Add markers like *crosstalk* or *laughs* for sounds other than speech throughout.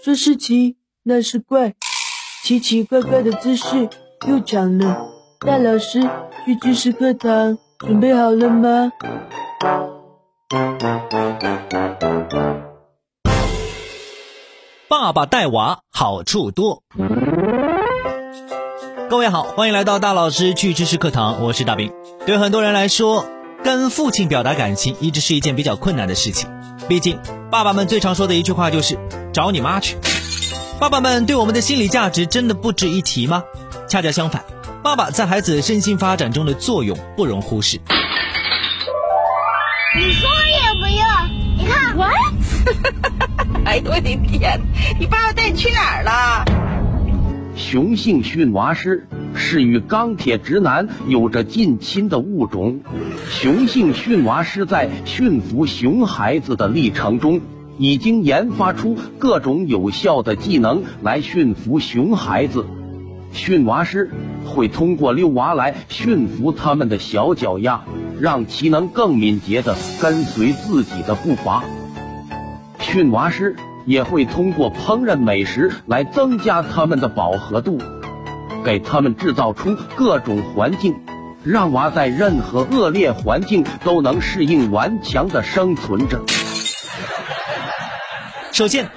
说是奇，那是怪，奇奇怪怪的姿势又长了。大老师去知识课堂，准备好了吗？爸爸带娃好处多。各位好，欢迎来到大老师去知识课堂，我是大兵。对很多人来说，跟父亲表达感情一直是一件比较困难的事情，毕竟爸爸们最常说的一句话就是“找你妈去”。爸爸们对我们的心理价值真的不值一提吗？恰恰相反，爸爸在孩子身心发展中的作用不容忽视。你说也不用，你看我。*laughs* 哎呦我的天，你爸爸带你去哪儿了？雄性驯娃师是与钢铁直男有着近亲的物种。雄性驯娃师在驯服熊孩子的历程中，已经研发出各种有效的技能来驯服熊孩子。驯娃师会通过遛娃来驯服他们的小脚丫，让其能更敏捷的跟随自己的步伐。驯娃师也会通过烹饪美食来增加他们的饱和度，给他们制造出各种环境，让娃在任何恶劣环境都能适应顽强的生存着。首先，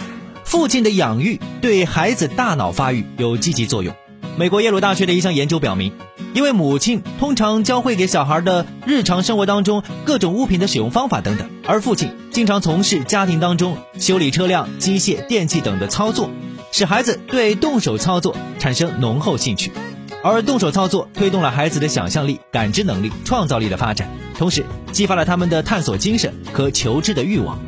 父亲的养育对孩子大脑发育有积极作用。美国耶鲁大学的一项研究表明，因为母亲通常教会给小孩的日常生活当中各种物品的使用方法等等，而父亲经常从事家庭当中修理车辆、机械、电器等的操作，使孩子对动手操作产生浓厚兴趣，而动手操作推动了孩子的想象力、感知能力、创造力的发展，同时激发了他们的探索精神和求知的欲望。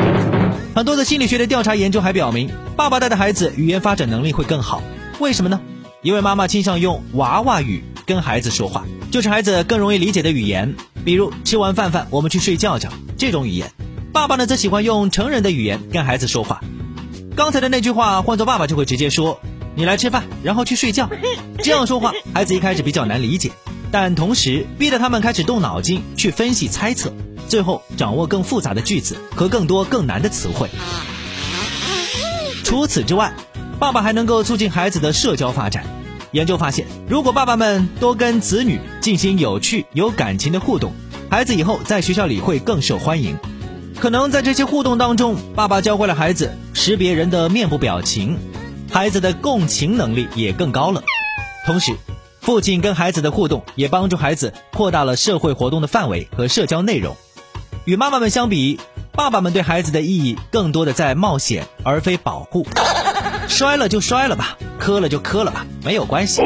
很多的心理学的调查研究还表明，爸爸带的孩子语言发展能力会更好，为什么呢？因为妈妈倾向用娃娃语跟孩子说话，就是孩子更容易理解的语言。比如吃完饭饭，我们去睡觉觉这种语言。爸爸呢，则喜欢用成人的语言跟孩子说话。刚才的那句话，换做爸爸就会直接说：“你来吃饭，然后去睡觉。” *laughs* 这样说话，孩子一开始比较难理解，但同时逼得他们开始动脑筋去分析猜测，最后掌握更复杂的句子和更多更难的词汇。除此之外，爸爸还能够促进孩子的社交发展。研究发现，如果爸爸们多跟子女进行有趣、有感情的互动，孩子以后在学校里会更受欢迎。可能在这些互动当中，爸爸教会了孩子识别人的面部表情，孩子的共情能力也更高了。同时，父亲跟孩子的互动也帮助孩子扩大了社会活动的范围和社交内容。与妈妈们相比，爸爸们对孩子的意义更多的在冒险，而非保护。摔了就摔了吧，磕了就磕了吧，没有关系。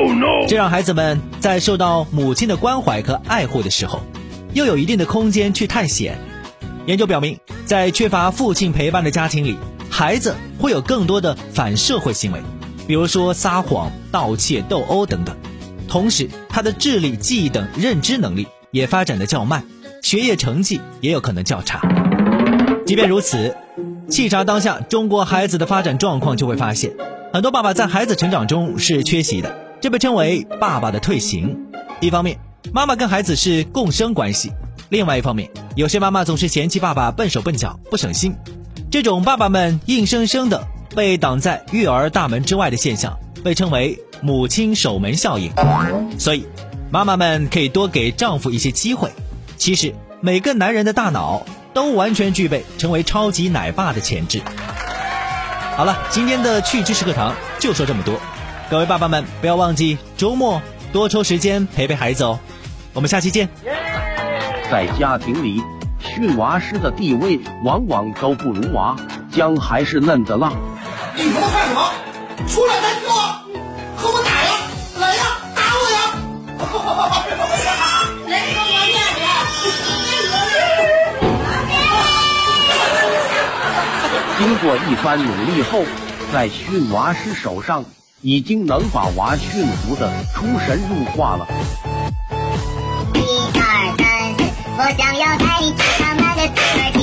这让孩子们在受到母亲的关怀和爱护的时候，又有一定的空间去探险。研究表明，在缺乏父亲陪伴的家庭里，孩子会有更多的反社会行为，比如说撒谎、盗窃、斗殴等等。同时，他的智力、记忆等认知能力也发展的较慢，学业成绩也有可能较差。即便如此。细查当下中国孩子的发展状况，就会发现，很多爸爸在孩子成长中是缺席的，这被称为“爸爸的退行”。一方面，妈妈跟孩子是共生关系；另外一方面，有些妈妈总是嫌弃爸爸笨手笨脚、不省心，这种爸爸们硬生生的被挡在育儿大门之外的现象，被称为“母亲守门效应”。所以，妈妈们可以多给丈夫一些机会。其实，每个男人的大脑。都完全具备成为超级奶爸的潜质。好了，今天的趣知识课堂就说这么多，各位爸爸们不要忘记周末多抽时间陪陪孩子哦。我们下期见。在家庭里，训娃师的地位往往都不如娃，姜还是嫩的辣。你他妈干什么？出来再说，和我打呀，来呀，打我呀！来给我面子。经过一番努力后，在训娃师手上已经能把娃驯服的出神入化了。我想要带你去浪漫的土耳